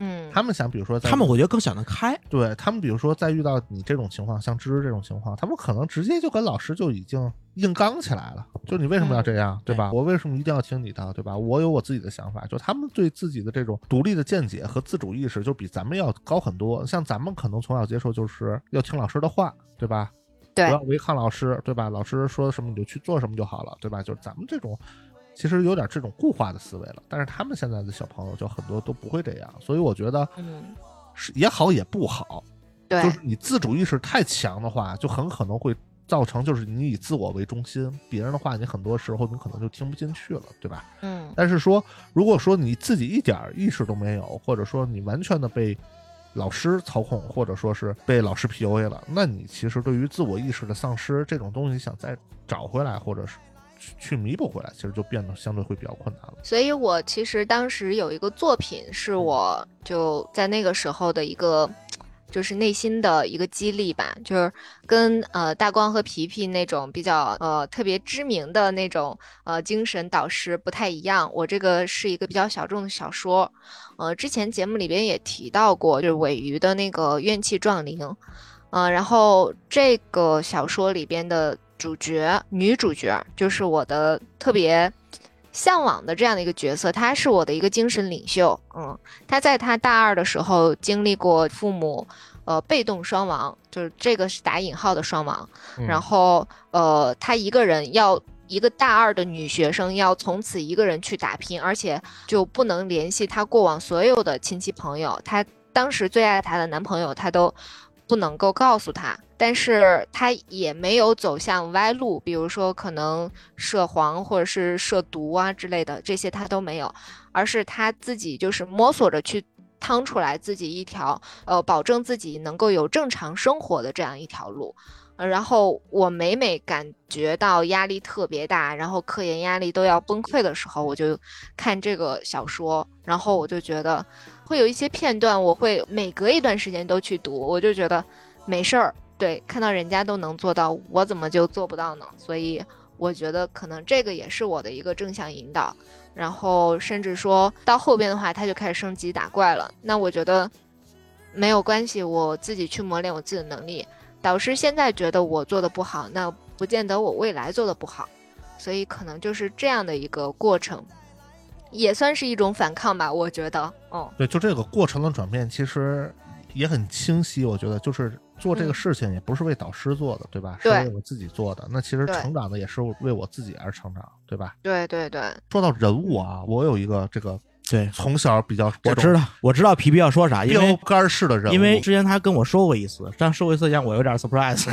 嗯，他们想，比如说在他们我觉得更想得开。对他们，比如说在遇到你这种情况，像芝芝这种情况，他们可能直接就跟老师就已经硬刚起来了。就你为什么要这样，对吧？我为什么一定要听你的，对吧？我有我自己的想法。就他们对自己的这种独立的见解和自主意识，就比咱们要高很多。像咱们可能从小接受就是要听老师的话，对吧？对不要违抗老师，对吧？老师说什么你就去做什么就好了，对吧？就是咱们这种。其实有点这种固化的思维了，但是他们现在的小朋友就很多都不会这样，所以我觉得嗯，是也好也不好，对，就是你自主意识太强的话，就很可能会造成就是你以自我为中心，别人的话你很多时候你可能就听不进去了，对吧？嗯。但是说，如果说你自己一点意识都没有，或者说你完全的被老师操控，或者说是被老师 PUA 了，那你其实对于自我意识的丧失这种东西，想再找回来，或者是去去弥补回来，其实就变得相对会比较困难了。所以我其实当时有一个作品，是我就在那个时候的一个，就是内心的一个激励吧，就是跟呃大光和皮皮那种比较呃特别知名的那种呃精神导师不太一样。我这个是一个比较小众的小说，呃，之前节目里边也提到过，就是尾鱼的那个怨气撞铃，呃，然后这个小说里边的主角女主角就是我的特别向往的这样的一个角色，她是我的一个精神领袖。嗯，她在她大二的时候经历过父母呃被动双亡，就是这个是打引号的双亡。嗯然后呃，她一个人要。一个大二的女学生要从此一个人去打拼，而且就不能联系她过往所有的亲戚朋友。她当时最爱她的男朋友，她都不能够告诉他，但是他也没有走向歪路，比如说可能涉黄或者是涉毒啊之类的，这些他都没有，而是他自己就是摸索着去趟出来自己一条呃，保证自己能够有正常生活的这样一条路。然后我每每感觉到压力特别大，然后科研压力都要崩溃的时候，我就看这个小说，然后我就觉得会有一些片段，我会每隔一段时间都去读，我就觉得没事儿。对，看到人家都能做到，我怎么就做不到呢？所以我觉得可能这个也是我的一个正向引导。然后甚至说到后边的话，他就开始升级打怪了。那我觉得没有关系，我自己去磨练我自己的能力。导师现在觉得我做的不好，那不见得我未来做的不好，所以可能就是这样的一个过程，也算是一种反抗吧，我觉得，哦，对，就这个过程的转变，其实也很清晰。我觉得就是做这个嗯事情也不是为导师做的，对吧？对是为我自己做的。那其实成长的也是为我自己而成长，对吧？对对对，说到人物啊，我有一个这个对，从小比较我知道，我知道皮皮要说啥，因标为杆式的人物，因为之前他跟我说过一次，但说过一次让我有点 surprise。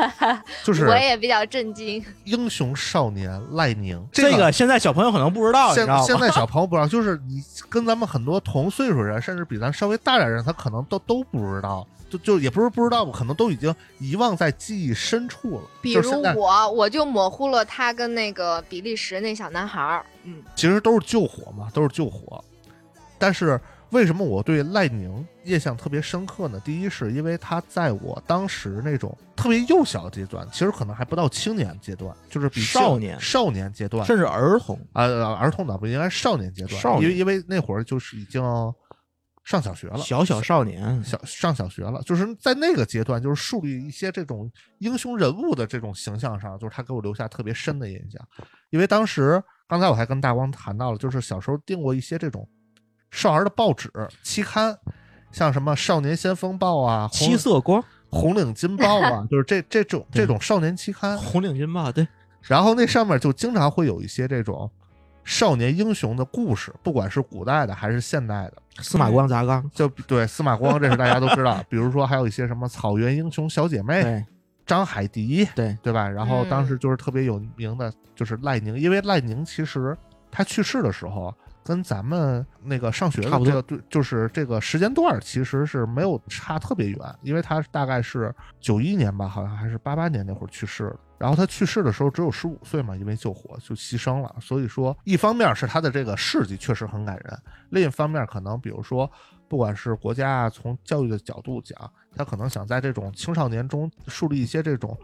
就是我也比较震惊，英雄少年赖宁。这个个现在小朋友可能不知道，你知现道吗？现在小朋友不知道，就是你跟咱们很多同岁数人，甚至比咱稍微大点人，他可能都都不知道，就就也不是不知道吧，可能都已经遗忘在记忆深处了。比如我，我就模糊了他跟那个比利时那小男孩儿，嗯，其实都是救火嘛，都是救火。但是为什么我对赖宁印象特别深刻呢？第一是因为他在我当时那种特别幼小的阶段，其实可能还不到青年阶段，就是比少年。少年阶段，甚至儿童，啊、呃儿童倒不应该少年阶段，因为因为那会儿就是已经上小学了，小小少年，小上小学了，就是在那个阶段，就是树立一些这种英雄人物的这种形象上，就是他给我留下特别深的印象。因为当时刚才我还跟大光谈到了，就是小时候订过一些这种少儿的报纸期刊，像什么《少年先锋报》啊，七红色光，红领巾报啊，就是这这种这种少年期刊。红领巾报，对，然后那上面就经常会有一些这种少年英雄的故事，不管是古代的还是现代的。司马光砸缸，就对司马光，这是大家都知道。比如说还有一些什么草原英雄小姐妹，对张海迪，对，对吧？然后嗯当时就是特别有名的，就是赖宁，因为赖宁其实他去世的时候，跟咱们那个上学的这个对，就是这个时间段其实是没有差特别远，因为他大概是九一年吧，好像还是八八年那会儿去世的。然后他去世的时候只有十五岁嘛，因为救火就牺牲了。所以说，一方面是他的这个事迹确实很感人，另一方面可能比如说，不管是国家啊，从教育的角度讲，他可能想在这种青少年中树立一些这种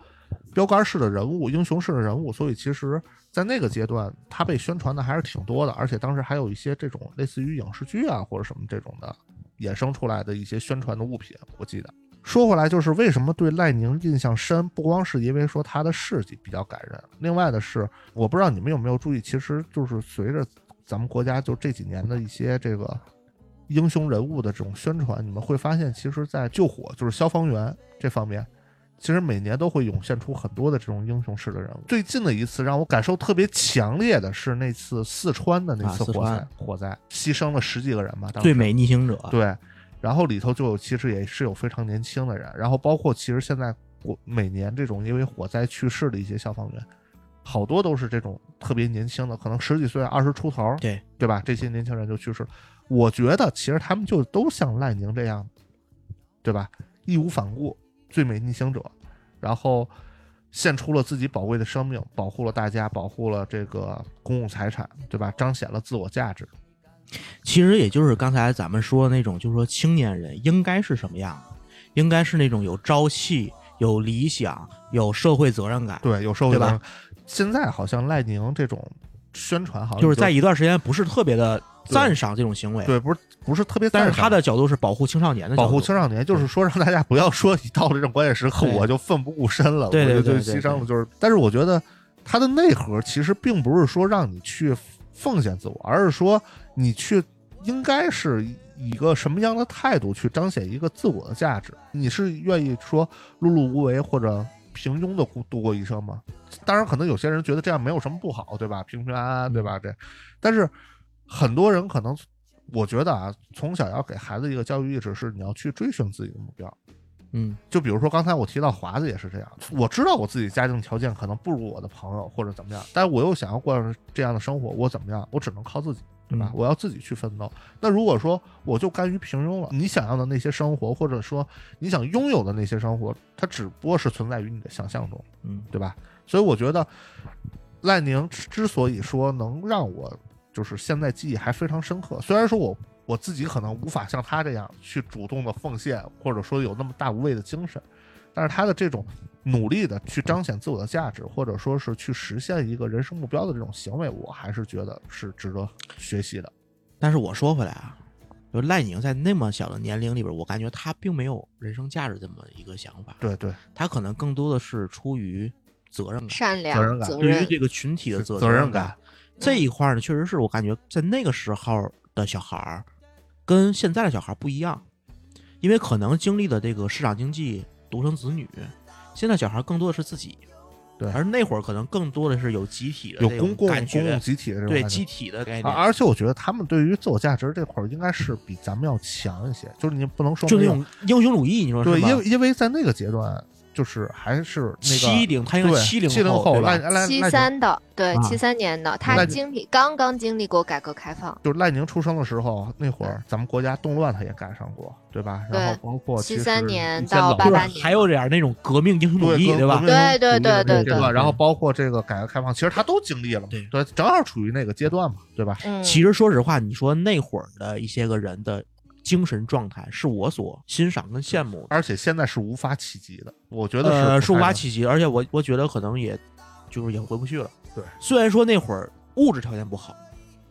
标杆式的人物、英雄式的人物，所以其实，在那个阶段，他被宣传的还是挺多的，而且当时还有一些这种类似于影视剧啊或者什么这种的衍生出来的一些宣传的物品，我记得。说回来，就是为什么对赖宁印象深，不光是因为说他的事迹比较感人，另外的是，我不知道你们有没有注意，其实就是随着咱们国家就这几年的一些这个英雄人物的这种宣传，你们会发现，其实，在救火就是消防员这方面，其实每年都会涌现出很多的这种英雄式的人物。最近的一次让我感受特别强烈的是那次四川的那次火灾，川火灾牺牲了十几个人吧，当时最美逆行者，对，然后里头就有其实也是有非常年轻的人，然后包括其实现在我每年这种因为火灾去世的一些消防员，好多都是这种特别年轻的，可能十几岁、二十出头，对对吧？这些年轻人就去世了。我觉得其实他们就都像赖宁这样，对吧？义无反顾，最美逆行者，然后献出了自己宝贵的生命，保护了大家，保护了这个公共财产，对吧？彰显了自我价值。其实也就是刚才咱们说的那种，就是说青年人应该是什么样的，应该是那种有朝气、有理想、有社会责任感，对，有社会责任感。现在好像赖宁这种宣传，好像就是在一段时间不是特别的赞赏这种行为，对，不是不是特别但是他的角度是保护青少年的保护青少年，就是说让大家不要说一到了这种关键时刻我就奋不顾身了，对对我就对对就牺牲了，就是。但是我觉得它的内核其实并不是说让你去奉献自我，而是说你去应该是以一个什么样的态度去彰显一个自我的价值。你是愿意说碌碌无为或者平庸的度过一生吗？当然，可能有些人觉得这样没有什么不好，对吧？平平安安，对吧？这，但是很多人可能，我觉得啊，从小要给孩子一个教育意识，是你要去追寻自己的目标。嗯，就比如说刚才我提到华子也是这样，我知道我自己家庭条件可能不如我的朋友或者怎么样，但是我又想要过上这样的生活，我怎么样？我只能靠自己，对吧？嗯我要自己去奋斗。那如果说我就甘于平庸了，你想要的那些生活，或者说你想拥有的那些生活，它只不过是存在于你的想象中，嗯，对吧？所以我觉得赖宁之之所以说能让我就是现在记忆还非常深刻，虽然说我我自己可能无法像他这样去主动的奉献，或者说有那么大无畏的精神，但是他的这种努力的去彰显自我的价值，或者说是去实现一个人生目标的这种行为，我还是觉得是值得学习的。但是我说回来啊，就赖宁在那么小的年龄里边，我感觉他并没有人生价值这么一个想法，对对，他可能更多的是出于责任感，善良、责任感对于，这个群体的责责任任感。这一块儿呢，确实是我感觉在那个时候的小孩儿跟现在的小孩儿不一样，因为可能经历的这个市场经济、独生子女，现在小孩更多的是自己，对而那会儿可能更多的是有集体的有公共感觉公共集体的这种对集体的概而念，而且我觉得他们对于自我价值这块儿应该是比咱们要强一些，就是你不能说就那种英雄主义，你说对，是吗？因为因为在那个阶段，就是还是那个七零，他应该七零七零后，七三的，对，啊七三年的，他经历刚刚经历过改革开放，就是赖宁出生的时候，那会儿咱们国家动乱他也赶上过，对吧？然后包括七三年到八八年还有点儿那种革命英雄主义，对吧对对对对对对吧？然后包括这个改革开放，其实他都经历了嘛，对对，正好处于那个阶段嘛，对吧？嗯，其实说实话，你说那会儿的一些个人的精神状态，是我所欣赏跟羡慕的。而且现在是无法企及的，我觉得是呃，是无法企及，而且我我觉得可能也就是也回不去了。对，虽然说那会儿物质条件不好，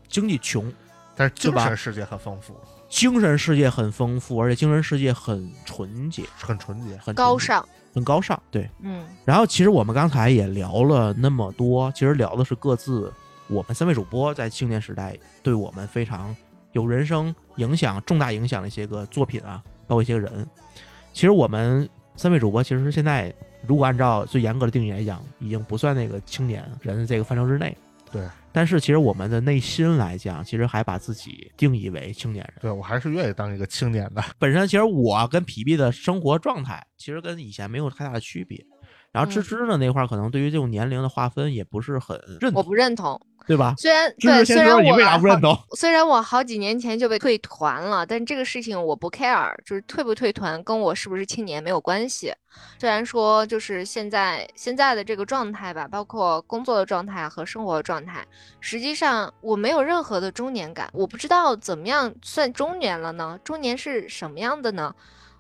经济穷，但是精神世界很丰富，精神世界很丰富，而且精神世界很纯洁，很纯洁。很洁，高尚，很高尚。对。嗯然后其实我们刚才也聊了那么多，其实聊的是各自我们三位主播在青年时代对我们非常有人生影响重大影响的一些个作品啊，包括一些人。其实我们三位主播，其实现在如果按照最严格的定义来讲，已经不算那个青年人的这个范畴之内。对，但是其实我们的内心来讲，其实还把自己定义为青年人。对我还是愿意当一个青年的。本身其实我跟皮皮的生活状态，其实跟以前没有太大的区别。然后芝芝呢那块儿，可能对于这种年龄的划分也不是很认同，我不认同。对吧？虽然对，虽然我不认同？虽然我好几年前就被退团了，但这个事情我不 care，就是退不退团跟我是不是青年没有关系。虽然说就是现在现在的这个状态吧，包括工作的状态和生活的状态，实际上我没有任何的中年感，我不知道怎么样算中年了呢？中年是什么样的呢？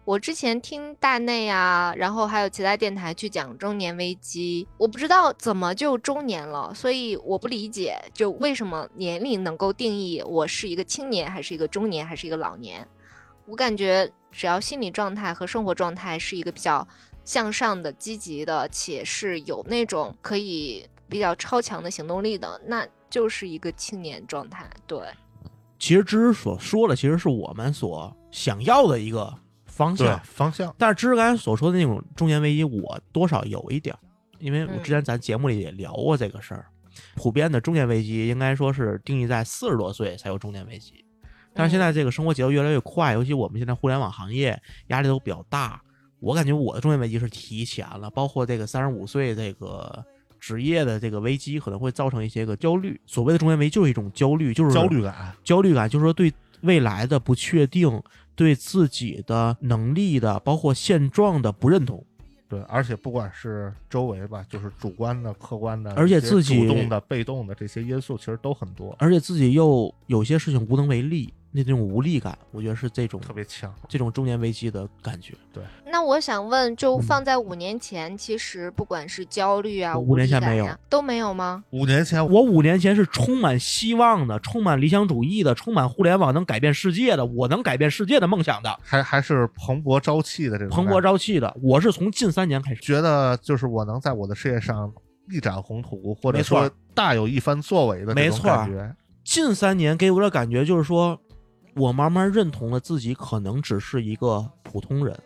我之前听大内啊，然后还有其他电台去讲中年危机，我不知道怎么就中年了，所以我不理解，就为什么年龄能够定义我是一个青年，还是一个中年，还是一个老年？我感觉只要心理状态和生活状态是一个比较向上的、积极的，且是有那种可以比较超强的行动力的，那就是一个青年状态。对，其实芝芝所说的，其实是我们所想要的一个方向。方向，但是芝芝刚才所说的那种中年危机，我多少有一点儿，因为我嗯之前咱节目里也聊过这个事儿。普遍的中年危机应该说是定义在四十多岁才有中年危机，但是现在这个生活节奏越来越快，尤其我们现在互联网行业压力都比较大，我感觉我的中年危机是提前了，包括这个三十五岁这个职业的这个危机可能会造成一些个焦虑。所谓的中年危机就是一种焦虑，就是焦虑感，焦虑感，就是说对未来的不确定，对自己的能力的，包括现状的不认同。对，而且不管是周围吧，就是主观的、客观的，而且自己主动的、被动的这些因素其实都很多，而且自己又有些事情无能为力，那种无力感，我觉得是这种特别强。这种中年危机的感觉。对那我想问，就嗯放在五年前，其实不管是焦虑啊、五年前没有都没有吗？五年前我五年前是充满希望的，充满理想主义的，充满互联网能改变世界的，我能改变世界的梦想的，还还是蓬勃朝气的这种蓬勃朝气的。我是从近三年开始，觉得就是我能在我的事业上一展宏图，或者没错说大有一番作为的这种没错感觉。近三年给我的感觉就是说，我慢慢认同了自己可能只是一个普通人，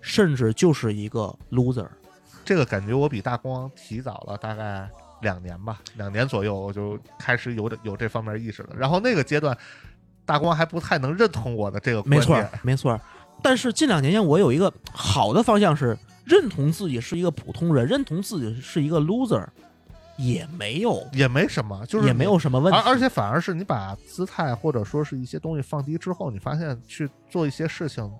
甚至就是一个 loser。这个感觉我比大光提早了大概两年吧，两年左右我就开始有有这方面意识了。然后那个阶段，大光还不太能认同我的这个观没错点。，没错。但是近两年间，我有一个好的方向是认同自己是一个普通人，认同自己是一个 loser，也没有，也没什么，就是也没有什么问题。而而且反而是你把姿态或者说是一些东西放低之后，你发现去做一些事情，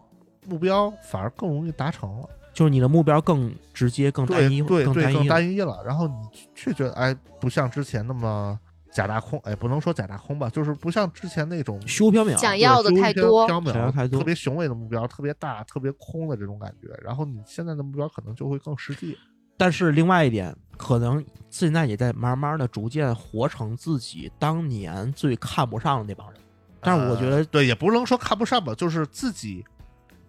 目标反而更容易达成了。就是你的目标更直接、更单一、对对对，更更单一了。一了。然后你却觉得，哎，不像之前那么假大空，哎，不能说假大空吧，就是不像之前那种虚无缥缈，想要的太多缥缈、想要太多特别雄伟的目标，特别大、特别空的这种感觉。然后你现在的目标可能就会更实际。但是另外一点，可能现在也在慢慢的逐渐活成自己当年最看不上的那帮人。但是我觉得呃对，也不能说看不上吧，就是自己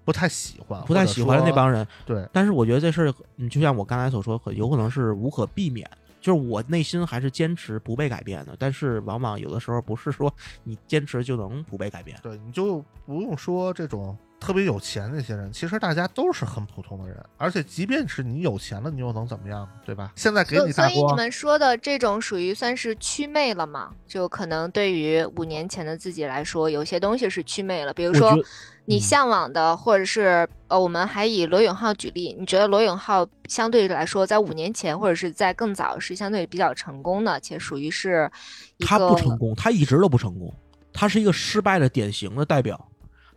不太喜欢，不太喜欢的那帮人。对，但是我觉得这事儿，嗯，就像我刚才所说，很有可能是无可避免。就是我内心还是坚持不被改变的，但是往往有的时候不是说你坚持就能不被改变。对，你就不用说这种特别有钱那些人，其实大家都是很普通的人，而且即便是你有钱了，你又能怎么样，对吧？现在给所你所以你们说的这种属于算是祛魅了吗？就可能对于五年前的自己来说，有些东西是祛魅了，比如说你嗯向往的，或者是呃，我们还以罗永浩举例，你觉得罗永浩相对来说，在五年前或者是在更早是相对比较成功的，且属于是一他个不成功，他一直都不成功，他是一个失败的典型的代表。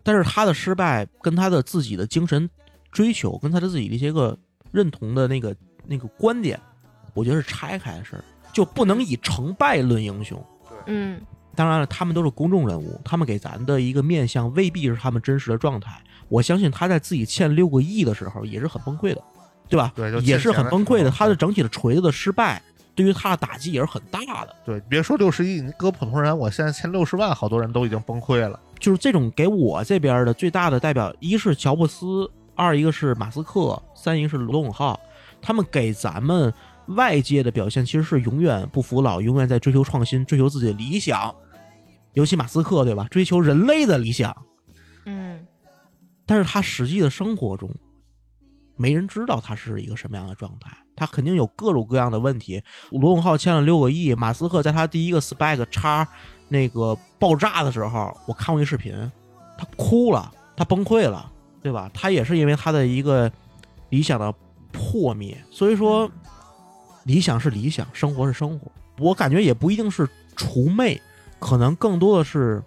但是他的失败跟他的自己的精神追求，跟他的自己的一些个认同的那个那个观点，我觉得是拆开的事儿，就不能以成败论英雄。嗯当然了，他们都是公众人物，他们给咱的一个面相未必是他们真实的状态。我相信他在自己欠六个亿的时候也是很崩溃的，对吧？对就也是很崩溃的。他的整体的锤子的失败，对于他的打击也是很大的。对，别说六十亿，你搁普通人，我现在欠六十万，好多人都已经崩溃了。就是这种给我这边的最大的代表，一是乔布斯，二一个是马斯克，三一个是罗永浩，他们给咱们外界的表现其实是永远不服老，永远在追求创新，追求自己的理想。尤其马斯克对吧？追求人类的理想，嗯但是他实际的生活中，没人知道他是一个什么样的状态，他肯定有各种各样的问题。罗永浩欠了六个亿，马斯克在他第一个 Spec 叉那个爆炸的时候，我看过一视频，他哭了，他崩溃了，对吧？他也是因为他的一个理想的破灭，所以说理想是理想，生活是生活。我感觉也不一定是除魅，可能更多的是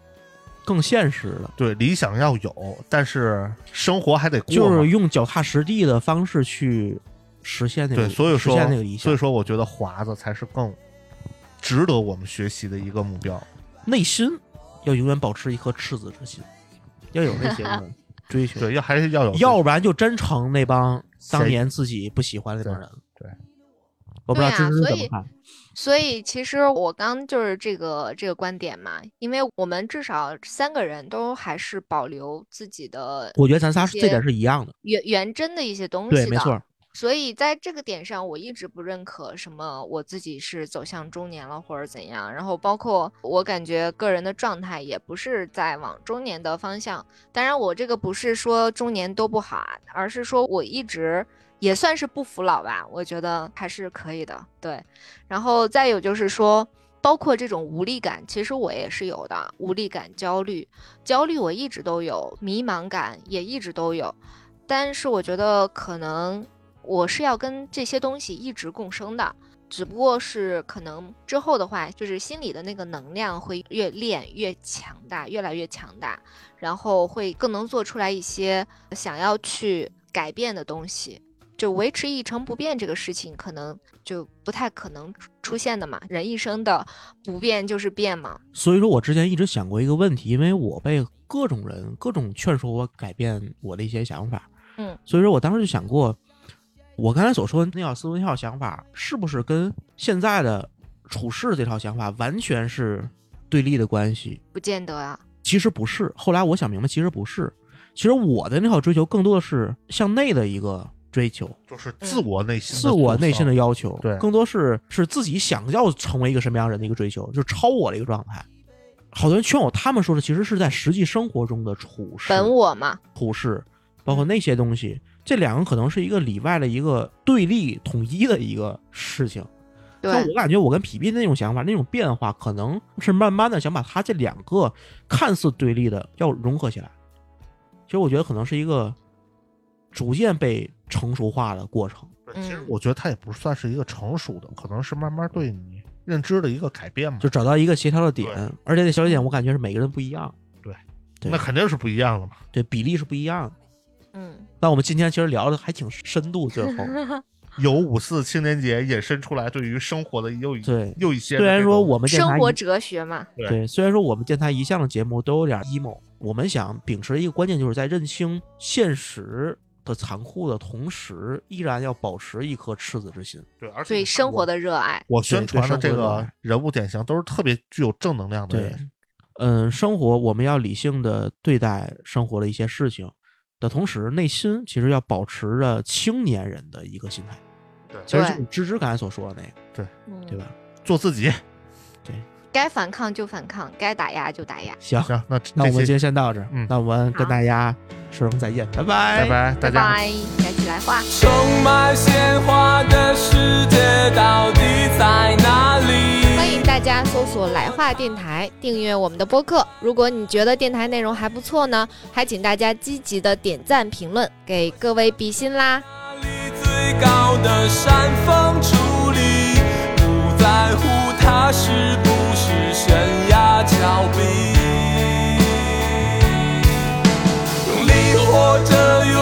更现实的。对，理想要有，但是生活还得过。就是用脚踏实地的方式去实现那个，对，所以实说现那个理想。所以说，我觉得华子才是更值得我们学习的一个目标。内心要永远保持一颗赤子之心，要有那些 追求，对，要还是要有，要不然就真成那帮当年自己不喜欢的那帮人了。对对我不知道芝芝对啊所以怎么看。所以其实我刚就是这个这个观点嘛，因为我们至少三个人都还是保留自己的我觉得咱仨这点是一样的，原原真的一些东西对，没错。所以在这个点上，我一直不认可什么我自己是走向中年了或者怎样，然后包括我感觉个人的状态也不是在往中年的方向。当然，我这个不是说中年都不好啊，而是说我一直也算是不服老吧，我觉得还是可以的。对，然后再有就是说。包括这种无力感，其实我也是有的，无力感、焦虑，焦虑我一直都有，迷茫感也一直都有，但是我觉得可能我是要跟这些东西一直共生的，只不过是可能之后的话，就是心里的那个能量会越练越强大，越来越强大，然后会更能做出来一些想要去改变的东西。就维持一成不变这个事情，可能就不太可能出出现的嘛。人一生的不变就是变嘛。所以说我之前一直想过一个问题，因为我被各种人各种劝说我改变我的一些想法，嗯，所以说我当时就想过，我刚才所说的那套思维那套想法，是不是跟现在的处事这套想法完全是对立的关系？不见得啊。其实不是。后来我想明白，其实不是。其实我的那套追求更多的是向内的一个追求，就是自我内心的自我内心的要求，对更多是是自己想要成为一个什么样人的一个追求，就是超我的一个状态。好多人劝我，他们说的其实是在实际生活中的处事、本我嘛，处事，包括那些东西，这两个可能是一个里外的一个对立统一的一个事情。对所以我感觉我跟皮皮那种想法、那种变化，可能是慢慢的想把它这两个看似对立的要融合起来。其实我觉得可能是一个逐渐被成熟化的过程。对其实嗯我觉得它也不算是一个成熟的，可能是慢慢对你认知的一个改变嘛。就找到一个协调的点，而且那小点我感觉是每个人不一样，对那肯定是不一样的嘛。对比例是不一样的。嗯，那我们今天其实聊的还挺深度，最后 有五四青年节引申出来对于生活的又一对又一些虽然说我们电台生活哲学嘛，对对，虽然说我们电台一向的节目都有点 emo，我们想秉持一个观念，就是在认清现实的残酷的同时，依然要保持一颗赤子之心。对，而且对生活的的热爱。我宣传的这个人物典型都是特别具有正能量的对人。，嗯，生活我们要理性的对待生活的一些事情的同时，内心其实要保持着青年人的一个心态。对其实就是芝芝刚才所说的那个，对，对吧？做自己。该反抗就反抗，该打压就打压。行，行，那那我们今天先到这儿，嗯那我们跟大家说声再见，拜拜，拜拜，大家。拜拜，该起来画。充满鲜花的世界到底在哪里？欢迎大家搜索“来话电台”，订阅我们的播客。如果你觉得电台内容还不错呢，还请大家积极的点赞评论，给各位比心啦！哪里最高的山峰矗立，不在乎它是不是悬崖峭壁。用力活着，用